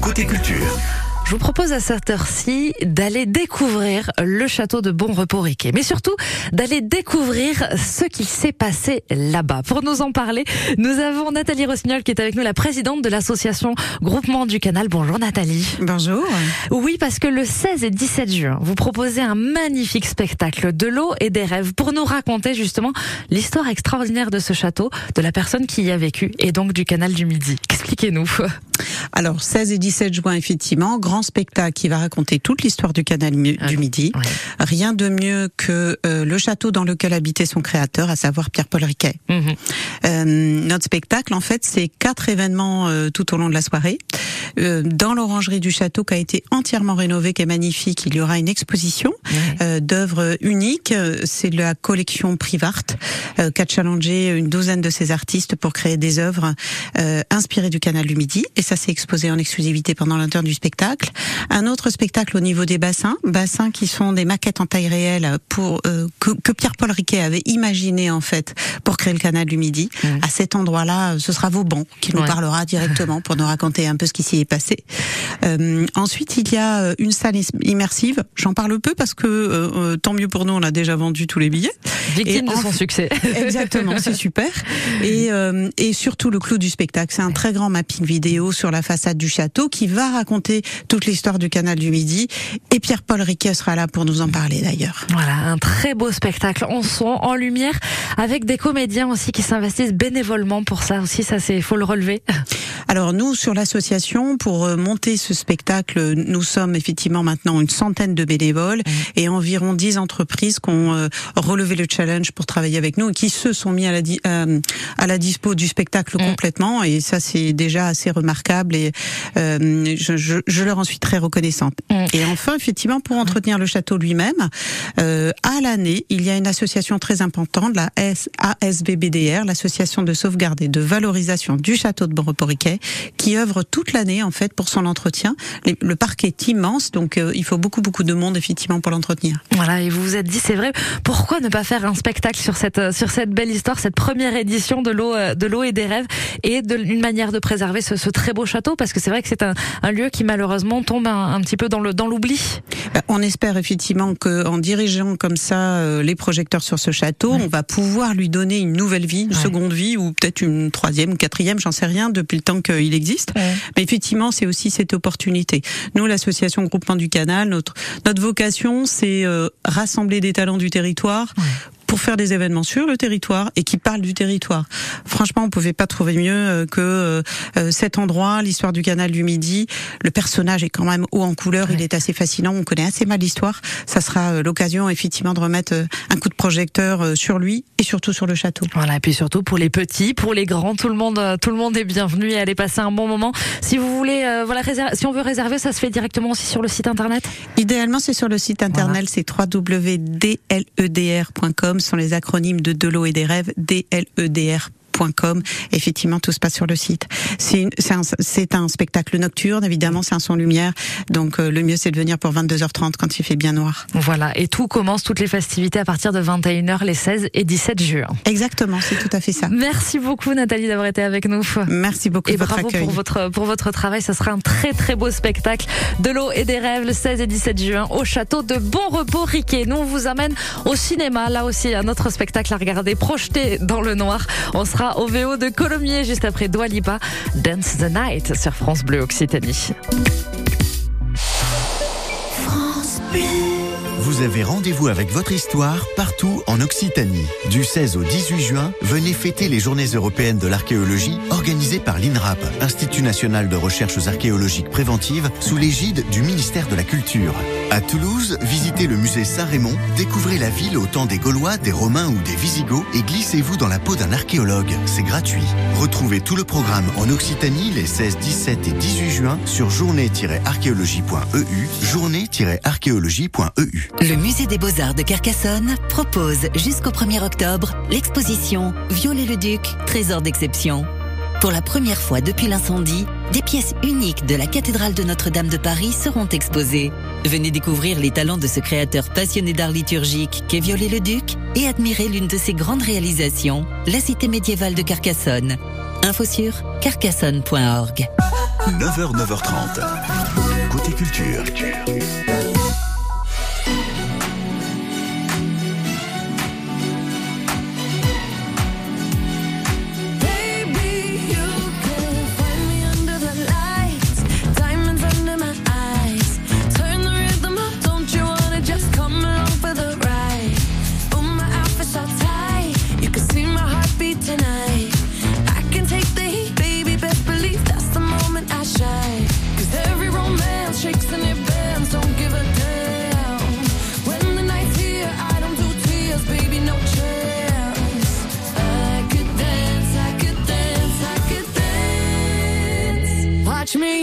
Côté culture. Je vous propose à cette heure-ci d'aller découvrir le château de Bon Repos Riquet, mais surtout d'aller découvrir ce qu'il s'est passé là-bas. Pour nous en parler, nous avons Nathalie Rossignol qui est avec nous, la présidente de l'association Groupement du Canal. Bonjour Nathalie. Bonjour. Oui, parce que le 16 et 17 juin, vous proposez un magnifique spectacle de l'eau et des rêves pour nous raconter justement l'histoire extraordinaire de ce château, de la personne qui y a vécu et donc du canal du Midi. Expliquez-nous. Alors 16 et 17 juin effectivement, grand spectacle qui va raconter toute l'histoire du canal du Ah, Midi. ouais. Rien de mieux que euh, le château dans lequel habitait son créateur, à savoir Pierre-Paul Riquet. Mhm. Euh, notre spectacle, en fait, c'est quatre événements euh, tout au long de la soirée. Euh, dans l'orangerie du château qui a été entièrement rénovée, qui est magnifique, il y aura une exposition Ouais. d'œuvres uniques. C'est la collection Privart euh, qui a challengé une douzaine de ces artistes pour créer des œuvres inspirées du canal du Midi. Et ça s'est exposé en exclusivité pendant l'interne du spectacle. Un autre spectacle au niveau des bassins, bassins qui sont des maquettes en taille réelle pour euh, que, que Pierre-Paul Riquet avait imaginé en fait pour créer le canal du Midi. À cet endroit-là, ce sera Vauban qui nous Ouais. parlera directement pour nous raconter un peu ce qui s'y est passé. Euh, ensuite, il y a euh, une salle immersive. J'en parle peu parce que euh, euh, tant mieux pour nous, on a déjà vendu tous les billets. Victime Et de son succès. Exactement, c'est super. Et, euh, et surtout le clou du spectacle, c'est un très grand mapping vidéo sur la façade du château qui va raconter toute l'histoire du canal du Midi. Et Pierre-Paul Riquet sera là pour nous en parler d'ailleurs. Voilà, un très beau spectacle en son, en lumière, avec des comédiens aussi qui s'investissent bénévolement pour ça aussi, ça c'est, faut le relever. Alors nous, sur l'association, pour euh, monter ce spectacle, nous sommes effectivement maintenant une centaine de bénévoles et environ 10 entreprises qui ont euh, relevé le challenge pour travailler avec nous et qui se sont mis à la, di- euh, à la dispo du spectacle Mm. complètement. Et ça, c'est déjà assez remarquable et euh, je, je, je leur en suis très reconnaissante. Mm. Et enfin, effectivement, pour entretenir le château lui-même, euh, à l'année, il y a une association très importante, la ASVBDR, l'association de sauvegarde et de valorisation du château de Boreporiquet, qui œuvre toute l'année en fait pour son entretien. Les- Le parc est immense, donc euh, il faut beaucoup beaucoup de monde effectivement pour l'entretenir. Voilà, et vous vous êtes dit, c'est vrai, pourquoi ne pas faire un spectacle sur cette, euh, sur cette belle histoire, cette première édition de l'eau, de l'eau et des rêves, et de, une manière de préserver ce, ce très beau château, parce que c'est vrai que c'est un, un lieu qui malheureusement tombe un, un petit peu dans le, dans l'oubli. Bah, On espère effectivement que en dirigeant comme ça euh, les projecteurs sur ce château, on va pouvoir lui donner une nouvelle vie, une Ouais. seconde vie ou peut-être une troisième, quatrième, j'en sais rien depuis le temps qu'il existe. Mais effectivement, c'est aussi cette opportunité. Nous, l'association Groupement du Canal, notre notre vocation, c'est euh, rassembler des talents du territoire. Pour faire des événements sur le territoire et qui parlent du territoire. Franchement, on pouvait pas trouver mieux euh, que euh, euh, cet endroit, l'histoire du canal du Midi. Le personnage est quand même haut en couleur, il est assez fascinant. On connaît assez mal l'histoire. Ça sera l'occasion effectivement de remettre un coup de projecteur sur lui et surtout sur le château. Voilà, et puis surtout pour les petits, pour les grands, tout le monde, tout le monde est bienvenu et allez passer un bon moment. Si vous voulez, euh, voilà, réserver, si on veut réserver, ça se fait directement aussi sur le site internet? Idéalement, c'est sur le site internet, c'est www.dledr.com, sont les acronymes de Delo et des rêves, Effectivement, tout se passe sur le site. Un, c'est un spectacle nocturne, évidemment, c'est un son lumière. Donc, euh, le mieux, c'est de venir pour 22h30 quand il fait bien noir. Voilà, et tout commence, toutes les festivités à partir de 21h les 16 et 17 juin. Exactement, c'est tout à fait ça. Merci beaucoup Nathalie d'avoir été avec nous. Merci beaucoup Et de votre bravo accueil. pour votre, pour votre travail. Ce sera un très très beau spectacle de l'eau et des rêves le 16 et 17 juin au château de Bon Repos Riquet. Nous, on vous amène au cinéma. Là aussi, un autre spectacle à regarder projeté dans le noir. On sera au VO de Colomiers juste après Dua Lipa, Dance the Night sur France Bleu Occitanie. Vous avez rendez-vous avec votre histoire partout en Occitanie. Du 16 au 18 juin, venez fêter les Journées européennes de l'archéologie organisées par l'INRAP, Institut national de recherches archéologiques préventives, sous l'égide du ministère de la Culture. À Toulouse, visitez le musée Saint-Raymond, découvrez la ville au temps des Gaulois, des Romains ou des Visigoths et glissez-vous dans la peau d'un archéologue. C'est gratuit. Retrouvez tout le programme en Occitanie les 16, 17 et 18 juin sur journée-archéologie.eu, journée-archéologie.eu. Le musée des Beaux-Arts de Carcassonne propose jusqu'au 1er octobre l'exposition Viollet-le-Duc, trésor d'exception. Pour la première fois depuis l'incendie, des pièces uniques de la cathédrale de Notre-Dame de Paris seront exposées. Venez découvrir les talents de ce créateur passionné d'art liturgique qu'est Viollet-le-Duc et admirer l'une de ses grandes réalisations, la cité médiévale de Carcassonne. Info sur carcassonne.org. 9h, 9h30. Côté culture. To me?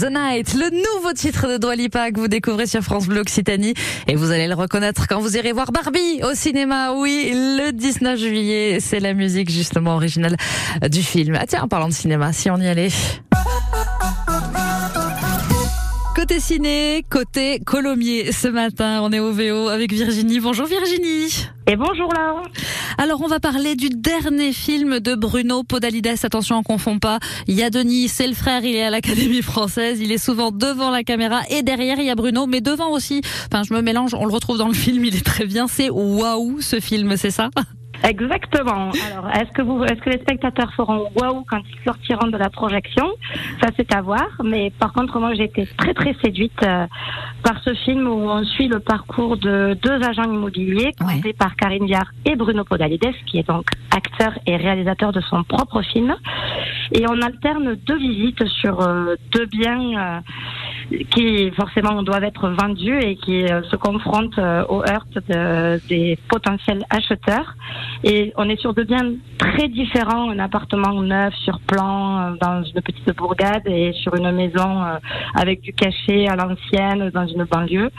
The Night, le nouveau titre de Dua Lipa que vous découvrez sur France Bleu Occitanie. Et vous allez le reconnaître quand vous irez voir Barbie au cinéma. Oui, le 19 juillet, c'est la musique justement originale du film. Ah tiens, en parlant de cinéma, si on y allait. Côté ciné, côté Colomiers. Ce matin, on est au VO avec Virginie. Bonjour Virginie. Et bonjour Laure. Alors on va parler du dernier film de Bruno Podalides. Attention, on confond pas. Il y a Denis, c'est le frère, il est à l'Académie française. Il est souvent devant la caméra et derrière il y a Bruno, mais devant aussi. Enfin, je me mélange. On le retrouve dans le film. Il est très bien. C'est waouh ce film, c'est ça? Exactement. Alors, est-ce que vous, est-ce que les spectateurs feront waouh quand ils sortiront de la projection? Ça, c'est à voir. Mais par contre, moi, j'ai été très très séduite euh, par ce film où on suit le parcours de deux agents immobiliers, ouais. par Karine Viard et Bruno Podalides, qui est donc acteur et réalisateur de son propre film. Et on alterne deux visites sur euh, deux biens. Euh, qui forcément doivent être vendus et qui euh, se confrontent euh, au heurt de, des potentiels acheteurs. Et on est sur deux biens très différents, un appartement neuf sur plan euh, dans une petite bourgade et sur une maison avec du cachet à l'ancienne dans une banlieue.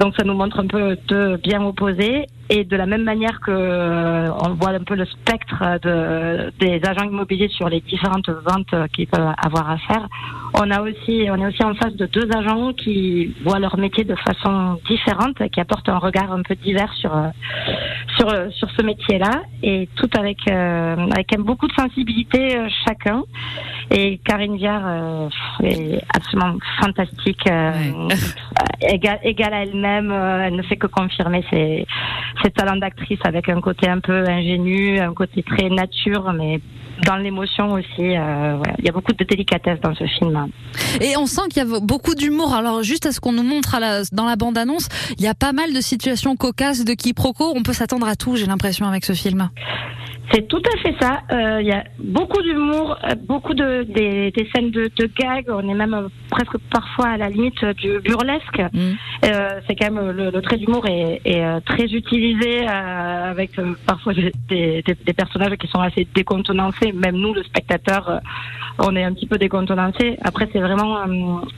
Donc ça nous montre un peu deux biens opposés et de la même manière que euh, on voit un peu le spectre de, des agents immobiliers sur les différentes ventes qu'ils peuvent avoir à faire, on a aussi, on est aussi en face de deux agents qui voient leur métier de façon différente, qui apportent un regard un peu divers sur sur sur ce métier-là, et tout avec euh, avec beaucoup de sensibilité euh, chacun. Et Karine Viard euh, est absolument fantastique, égale, égale à elle-même. elle ne fait que confirmer ses ses talents d'actrice avec un côté un peu ingénu, un côté très nature, mais dans l'émotion aussi. Euh, Il y a beaucoup de délicatesse dans ce film. Et on sent qu'il y a beaucoup d'humour. Alors juste à ce qu'on nous montre à la, dans la bande-annonce, il y a pas mal de situations cocasses, de quiproquos. On peut s'attendre à tout, j'ai l'impression, avec ce film. C'est tout à fait ça. Euh, Il y a beaucoup d'humour, euh, beaucoup de des, des scènes de, de gags. On est même euh, presque parfois à la limite du burlesque. Mm. Euh, c'est quand même le, le trait d'humour est, est, très utilisé euh, avec parfois des, des, des personnages qui sont assez décontenancés. Même nous, le spectateur, on est un petit peu décontenancé. Après, c'est vraiment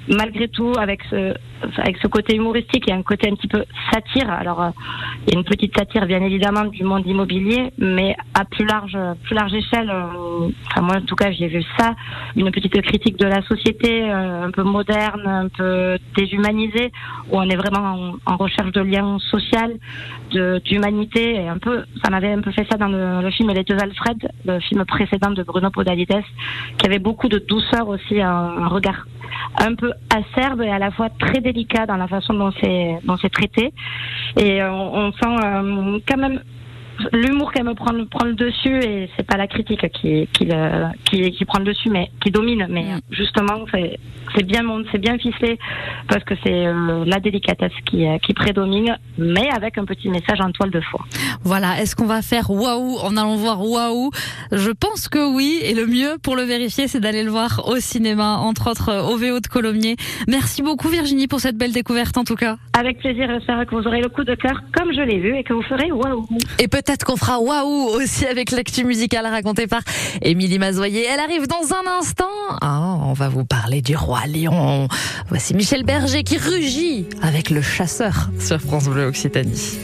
malgré tout avec ce avec ce côté humoristique, il y a un côté un petit peu satire. Alors, il y a une petite satire, bien évidemment, du monde immobilier, mais à plus large, plus large échelle. euh, enfin, moi, en tout cas, j'ai vu ça, une petite critique de la société, euh, un peu moderne, un peu déshumanisée, où on est vraiment en, recherche de liens social, d'humanité, et un peu, ça m'avait un peu fait ça dans le, film Les Deux Alfred, le film précédent de Bruno Podalides, qui avait beaucoup de douceur aussi, un, regard un peu acerbe et à la fois très délicat dans la façon dont c'est traité et on, on sent euh, quand même l'humour quand même prend, prend le dessus et c'est pas la critique qui qui, le- qui qui prend le dessus mais qui domine mais Mm. justement c'est bien c'est bien ficelé parce que c'est euh, la délicatesse qui euh, qui prédomine mais avec un petit message en toile de fond. Voilà, est-ce qu'on va faire waouh en allant voir waouh? Je pense que oui, et le mieux pour le vérifier, c'est d'aller le voir au cinéma, entre autres au VO de Colomiers. Merci beaucoup Virginie pour cette belle découverte en tout cas. Avec plaisir, j'espère que vous aurez le coup de cœur comme je l'ai vu et que vous ferez waouh. Et peut-être qu'on fera waouh aussi avec l'actu musicale racontée par Émilie Mazoyer. Elle arrive dans un instant. Ah, on va vous parler du roi lion. Voici Michel Berger qui rugit avec le chasseur sur France Bleu Occitanie.